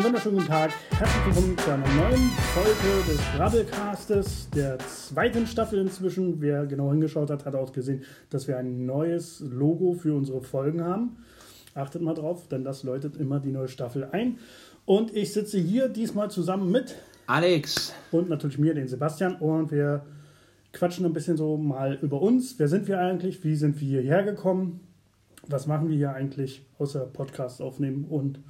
Einen wunderschönen guten Tag. Herzlich willkommen zu einer neuen Folge des Rabbelcastes, der zweiten Staffel inzwischen. Wer genau hingeschaut hat, hat auch gesehen, dass wir ein neues Logo für unsere Folgen haben. Achtet mal drauf, denn das läutet immer die neue Staffel ein. Und ich sitze hier diesmal zusammen mit Alex und natürlich mir, den Sebastian. Und wir quatschen ein bisschen so mal über uns. Wer sind wir eigentlich? Wie sind wir hierher gekommen? Was machen wir hier eigentlich außer Podcast aufnehmen? Und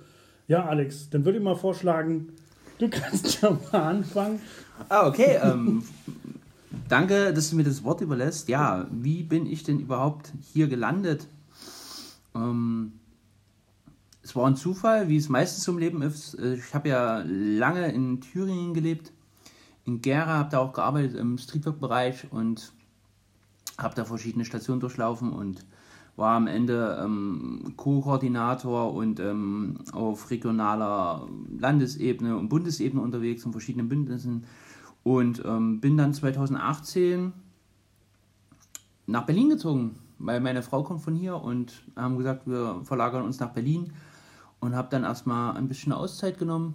ja, Alex, dann würde ich mal vorschlagen, du kannst ja mal anfangen. Ah, okay. Ähm, danke, dass du mir das Wort überlässt. Ja, wie bin ich denn überhaupt hier gelandet? Ähm, es war ein Zufall, wie es meistens im Leben ist. Ich habe ja lange in Thüringen gelebt, in Gera, habe da auch gearbeitet im Streetwork-Bereich und habe da verschiedene Stationen durchlaufen und war am Ende ähm, Co-Koordinator und ähm, auf regionaler Landesebene und Bundesebene unterwegs in verschiedenen Bündnissen und ähm, bin dann 2018 nach Berlin gezogen, weil meine Frau kommt von hier und haben gesagt, wir verlagern uns nach Berlin und habe dann erstmal ein bisschen Auszeit genommen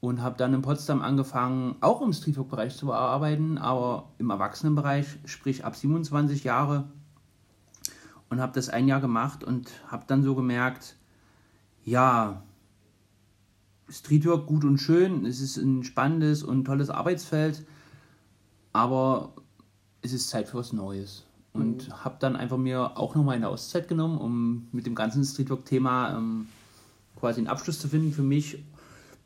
und habe dann in Potsdam angefangen, auch im Streetwork-Bereich zu arbeiten, aber im Erwachsenenbereich, sprich ab 27 Jahre und habe das ein Jahr gemacht und habe dann so gemerkt, ja, Streetwork gut und schön, es ist ein spannendes und tolles Arbeitsfeld, aber es ist Zeit für was Neues. Und mhm. habe dann einfach mir auch nochmal eine Auszeit genommen, um mit dem ganzen Streetwork-Thema ähm, quasi einen Abschluss zu finden für mich.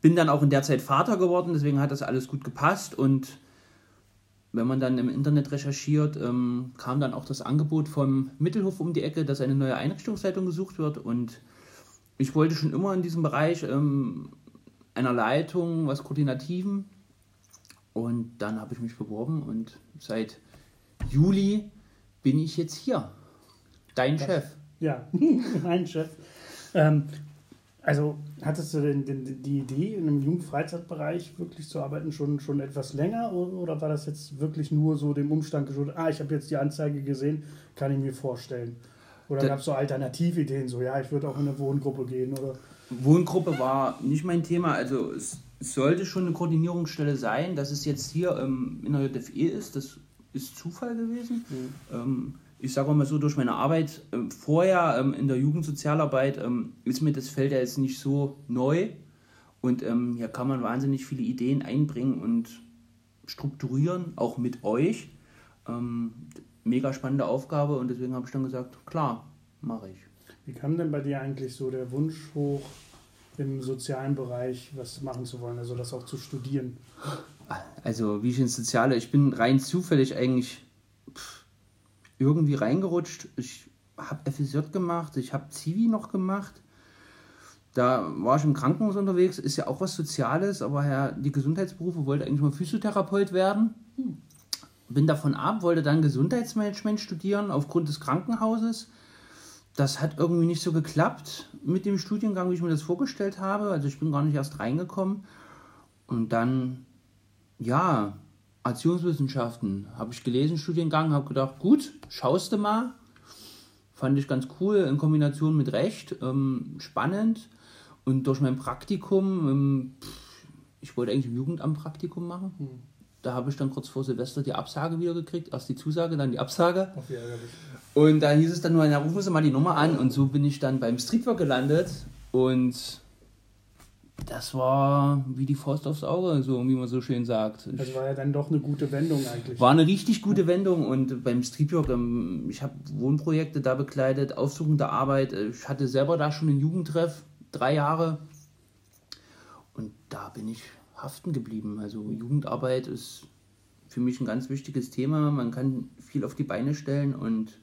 Bin dann auch in der Zeit Vater geworden, deswegen hat das alles gut gepasst und wenn man dann im Internet recherchiert, ähm, kam dann auch das Angebot vom Mittelhof um die Ecke, dass eine neue Einrichtungsleitung gesucht wird. Und ich wollte schon immer in diesem Bereich ähm, einer Leitung, was Koordinativen. Und dann habe ich mich beworben und seit Juli bin ich jetzt hier. Dein das, Chef. Ja, mein Chef. Ähm, also hattest du denn, denn, die Idee, in einem Jugendfreizeitbereich wirklich zu arbeiten, schon, schon etwas länger oder war das jetzt wirklich nur so dem Umstand geschuldet, ah, ich habe jetzt die Anzeige gesehen, kann ich mir vorstellen? Oder gab es so Alternativideen, so ja, ich würde auch in eine Wohngruppe gehen oder? Wohngruppe war nicht mein Thema, also es, sollte schon eine Koordinierungsstelle sein, dass es jetzt hier ähm, in der JFE ist, das ist Zufall gewesen. Mhm. Ähm, ich sage mal so, durch meine Arbeit äh, vorher ähm, in der Jugendsozialarbeit ähm, ist mir das Feld ja jetzt nicht so neu. Und ähm, hier kann man wahnsinnig viele Ideen einbringen und strukturieren, auch mit euch. Ähm, mega spannende Aufgabe und deswegen habe ich dann gesagt, klar, mache ich. Wie kam denn bei dir eigentlich so der Wunsch hoch, im sozialen Bereich was machen zu wollen, also das auch zu studieren? Also wie ich ins Soziale, ich bin rein zufällig eigentlich irgendwie reingerutscht. Ich habe FSJ gemacht, ich habe Zivi noch gemacht. Da war ich im Krankenhaus unterwegs, ist ja auch was Soziales, aber ja, die Gesundheitsberufe wollte eigentlich mal Physiotherapeut werden. Bin davon ab, wollte dann Gesundheitsmanagement studieren aufgrund des Krankenhauses. Das hat irgendwie nicht so geklappt mit dem Studiengang, wie ich mir das vorgestellt habe. Also ich bin gar nicht erst reingekommen. Und dann, ja, Erziehungswissenschaften habe ich gelesen, Studiengang, habe gedacht, gut, schaust du mal. Fand ich ganz cool in Kombination mit Recht, ähm, spannend. Und durch mein Praktikum, ähm, ich wollte eigentlich im Jugendamt Praktikum machen. Hm. Da habe ich dann kurz vor Silvester die Absage wieder gekriegt. Erst die Zusage, dann die Absage. Und da hieß es dann nur, ja, rufen Sie mal die Nummer an. Und so bin ich dann beim Streetwork gelandet. Und das war wie die Faust aufs Auge, so wie man so schön sagt. Das war ja dann doch eine gute Wendung eigentlich. War eine richtig gute Wendung und beim Streetwork, ähm, ich habe Wohnprojekte da begleitet, aufsuchende Arbeit. Ich hatte selber da schon einen Jugendtreff, drei Jahre. Und da bin ich haften geblieben. Also Jugendarbeit ist für mich ein ganz wichtiges Thema. Man kann viel auf die Beine stellen und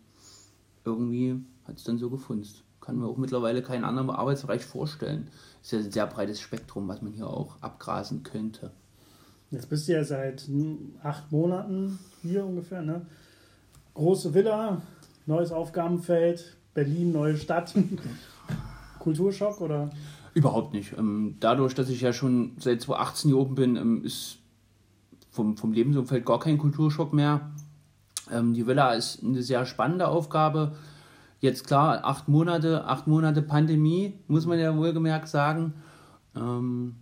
irgendwie hat es dann so gefunzt kann mir auch mittlerweile keinen anderen Arbeitsbereich vorstellen. Ist ja ein sehr breites Spektrum, was man hier auch abgrasen könnte. Jetzt bist du ja seit acht Monaten hier ungefähr, ne? Große Villa, neues Aufgabenfeld, Berlin, neue Stadt. Kulturschock oder? Überhaupt nicht. Ähm, dadurch, dass ich ja schon seit 2018 hier oben bin, ähm, ist vom, vom Lebensumfeld gar kein Kulturschock mehr. Ähm, die Villa ist eine sehr spannende Aufgabe Jetzt klar, acht Monate, acht Monate Pandemie, muss man ja wohlgemerkt sagen. Ähm,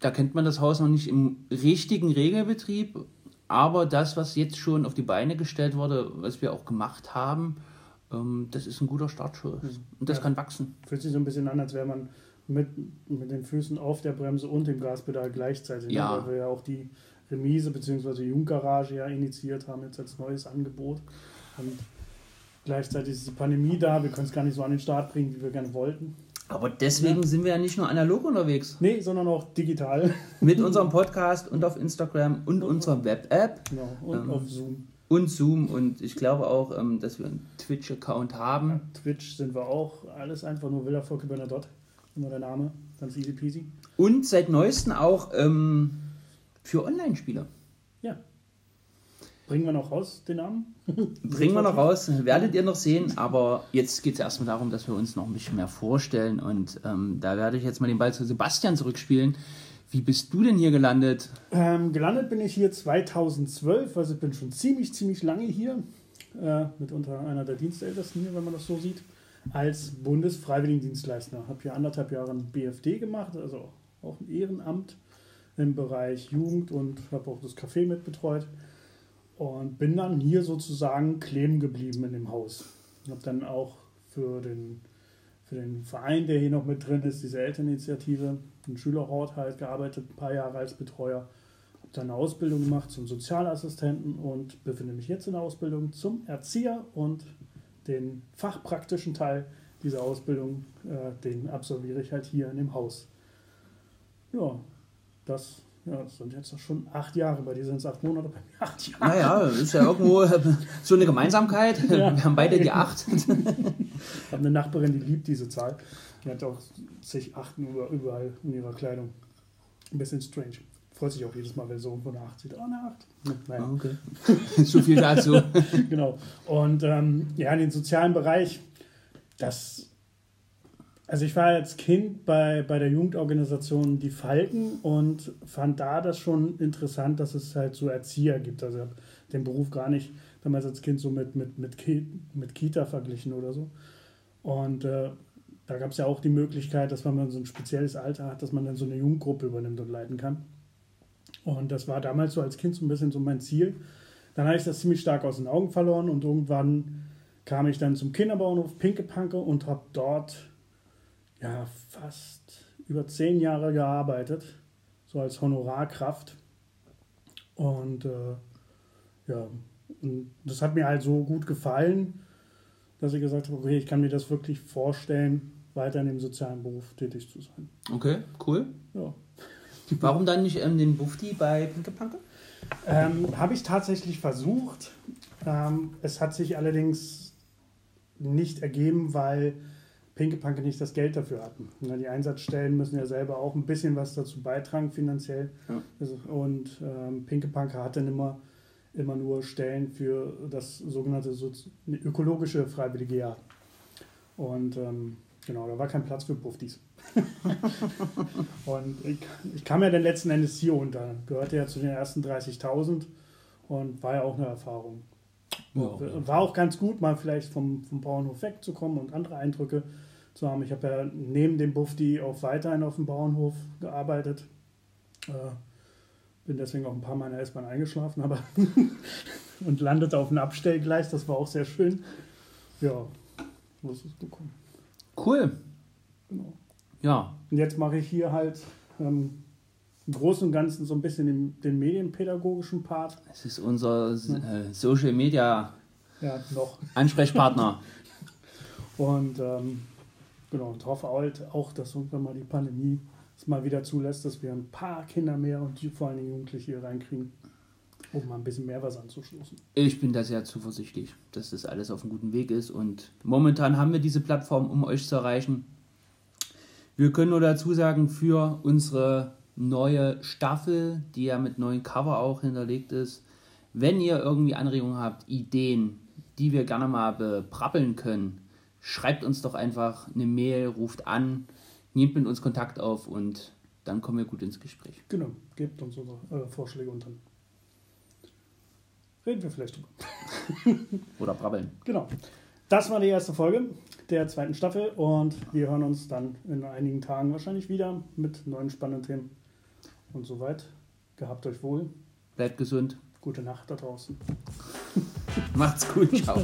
da kennt man das Haus noch nicht im richtigen Regelbetrieb, aber das, was jetzt schon auf die Beine gestellt wurde, was wir auch gemacht haben, ähm, das ist ein guter Startschuss. Und das Ja. kann wachsen. Fühlt sich so ein bisschen an, als wäre man mit, mit den Füßen auf der Bremse und dem Gaspedal gleichzeitig. ne? Ja. Weil wir ja auch die Remise bzw. Jugendgarage ja initiiert haben, jetzt als neues Angebot. Und gleichzeitig ist die Pandemie da, wir können es gar nicht so an den Start bringen, wie wir gerne wollten. Aber deswegen sind wir ja nicht nur analog unterwegs. Nee, sondern auch digital. Mit unserem Podcast und auf Instagram und unserer Web-App Genau. Und Ähm. auf Zoom. und Zoom. Und ich glaube auch, ähm, dass wir einen Twitch-Account haben. Twitch sind wir auch. Alles einfach nur Villa Volke Bernadotte. Immer der Name. Ganz easy peasy. Und seit neuestem auch ähm, für Online-Spieler. Bringen wir noch raus, den Namen? Bringen wir noch raus, werdet ihr noch sehen, aber jetzt geht es erstmal darum, dass wir uns noch ein bisschen mehr vorstellen und ähm, da werde ich jetzt mal den Ball zu Sebastian zurückspielen. Wie bist du denn hier gelandet? Ähm, gelandet bin ich hier 2012, also ich bin schon ziemlich, ziemlich lange hier. Äh, mitunter einer der Dienstältesten hier, wenn man das so sieht. Als Bundesfreiwilligendienstleister. Habe hier anderthalb Jahre ein BFD gemacht, also auch ein Ehrenamt im Bereich Jugend und habe auch das Café mitbetreut. Und bin dann hier sozusagen kleben geblieben in dem Haus. Habe dann auch für den, für den Verein, der hier noch mit drin ist, diese Elterninitiative, den Schülerhort halt gearbeitet, ein paar Jahre als Betreuer. Habe dann eine Ausbildung gemacht zum Sozialassistenten und befinde mich jetzt in der Ausbildung zum Erzieher und den fachpraktischen Teil dieser Ausbildung, äh, den absolviere ich halt hier in dem Haus. Ja, das, ja, das sind jetzt schon acht Jahre, bei dir sind es acht Monate, bei mir acht Jahre. Naja, ist ja irgendwo äh, so eine Gemeinsamkeit. Ja. Wir haben beide die acht. Ich habe eine Nachbarin, die liebt diese Zahl. Die hat auch zig Achten über- überall in ihrer Kleidung. Ein bisschen strange. Freut sich auch jedes Mal, wenn so irgendwo eine Acht sieht. Oh, eine Acht. Naja. Okay. so viel dazu. genau. Und ähm, ja, in den sozialen Bereich, das. Also ich war als Kind bei, bei der Jugendorganisation Die Falken und fand da das schon interessant, dass es halt so Erzieher gibt. Also ich habe den Beruf gar nicht damals als Kind so mit, mit, mit, Ki mit Kita verglichen oder so. Und äh, da gab es ja auch die Möglichkeit, dass wenn man so ein spezielles Alter hat, dass man dann so eine Jugendgruppe übernimmt und leiten kann. Und das war damals so als Kind so ein bisschen so mein Ziel. Dann habe ich das ziemlich stark aus den Augen verloren und irgendwann kam ich dann zum Kinderbauernhof Pinkepanke und habe dort ja fast über zehn Jahre gearbeitet, so als Honorarkraft. Und äh, ja, und das hat mir halt so gut gefallen, dass ich gesagt habe, okay, ich kann mir das wirklich vorstellen, weiter in dem sozialen Beruf tätig zu sein. Okay, cool. Ja. Warum dann nicht ähm, den Bufti bei Pinke Panke? Ähm, Habe ich tatsächlich versucht. Ähm, es hat sich allerdings nicht ergeben, weil Pinkepanke nicht das Geld dafür hatten. Die Einsatzstellen müssen ja selber auch ein bisschen was dazu beitragen finanziell. Ja. Also, und ähm, Pinkepanke hat dann immer, immer nur Stellen für das sogenannte Sozi ökologische freiwillige Jahr. Und ähm, genau, da war kein Platz für Buffdies. und ich, ich kam ja dann letzten Endes hier unter, gehörte ja zu den ersten 30.000 und war ja auch eine Erfahrung. Ja, Und War auch ganz gut, mal vielleicht vom, vom Bauernhof wegzukommen und andere Eindrücke zu haben. Ich habe ja neben dem Bufdi auch weiterhin auf dem Bauernhof gearbeitet. Äh, bin deswegen auch ein paar Mal in der S-Bahn eingeschlafen, aber und landete auf einem Abstellgleis. Das war auch sehr schön. Ja, so ist es gekommen. Cool. Genau. Ja, Und jetzt mache ich hier halt ähm, im Großen und Ganzen so ein bisschen den, den medienpädagogischen Part. es ist unser äh, Social Media Ja. Ansprechpartner. Und ähm, genau, und hoffe halt auch, dass irgendwann mal die Pandemie es mal wieder zulässt, dass wir ein paar Kinder mehr und die- vor allen Dingen Jugendliche hier reinkriegen, um mal ein bisschen mehr was anzustoßen. Ich bin da sehr zuversichtlich, dass das alles auf einem guten Weg ist und momentan haben wir diese Plattform, um euch zu erreichen. Wir können nur dazu sagen, für unsere neue Staffel, die ja mit neuen Cover auch hinterlegt ist, wenn ihr irgendwie Anregungen habt, Ideen, die wir gerne mal beprappeln können, schreibt uns doch einfach eine Mail, ruft an, nehmt mit uns Kontakt auf und dann kommen wir gut ins Gespräch. Genau, gebt uns unsere äh, Vorschläge und dann reden wir vielleicht drüber. Oder brabbeln. Genau. Das war die erste Folge. der zweiten Staffel und wir hören uns dann in einigen Tagen wahrscheinlich wieder mit neuen spannenden Themen. Und soweit, gehabt euch wohl. Bleibt gesund. Gute Nacht da draußen. Macht's gut. Ciao.